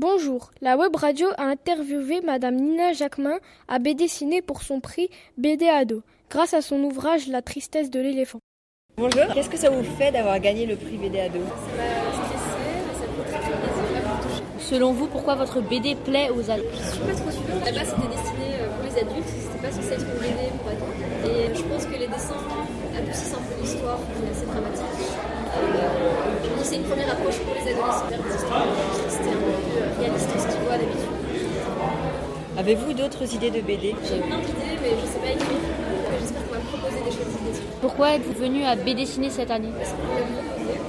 Bonjour, la web radio a interviewé Madame Nina Jacquemin à BD Ciné pour son prix BD Ado, grâce à son ouvrage La tristesse de l'éléphant. Bonjour, qu'est-ce que ça vous fait d'avoir gagné le prix BD Ado? Selon vous, pourquoi votre BD plaît aux adultes? Je suis pas trop sûre. À la base, c'était destiné euh, pour les adultes, c'était pas censé être une BD pour ados. Et je pense que les dessins adoucissent un peu l'histoire, qui est assez dramatique. Euh, c'est une première approche pour les adolescents vers des histoires c'était un peu plus euh, réaliste ce qu'ils voient d'habitude. Avez-vous d'autres idées de BD J'ai plein d'idées, mais je sais pas écrire. J'espère qu'on va me proposer des choses idées. Pourquoi êtes-vous venu à BD Ciné cette année Parce qu'on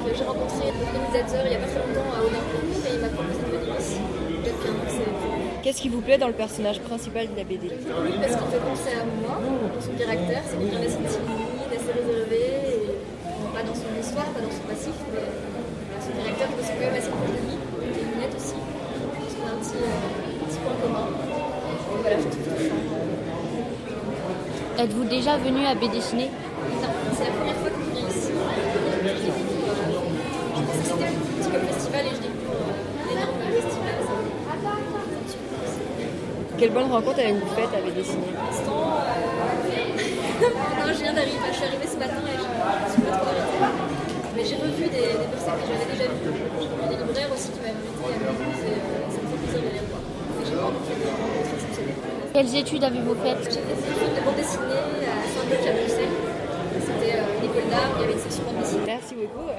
que J'ai rencontré l'organisateur il y a pas très longtemps à Audincourt et il m'a proposé de venir ici. Peut-être qu'un an, c'est Qu'est-ce qui vous plaît dans le personnage principal de la BD Oui, parce qu'il fait penser à moi, son caractère. C'est quelqu'un d'assez timide, assez réservé, et pas dans son histoire, pas dans son passif, mais voilà, son caractère, parce que c'est quand même assez proche de lui. Les lunettes aussi. Je pense qu'on a un petit, euh, un petit point commun. Et voilà, je trouve touchant. Êtes-vous déjà venu à BD Ciné Non, c'est la première fois que je viens ici. Je pensais que c'était plus petit comme festival et je découvre euh, l'énorme festival. Quelle bonne rencontre avez-vous faite à BD Ciné Pour l'instant, euh... non, je viens d'arriver. Je suis arrivée ce matin et je ne suis pas trop arrêtée. Mais j'ai revu des, des personnes que j'avais déjà vues. J'ai vu des libraires aussi qui m'avaient invité à Mulhouse et euh, ça me fait plaisir de les revoir. Et j'ai vraiment fait des rencontres exceptionnelles. Quelles études avez-vous faites? J'ai fait des études de bande dessinée à Saint-Luc à Bruxelles. C'était euh, une école d'art, il y avait une section bande dessinée. Merci beaucoup.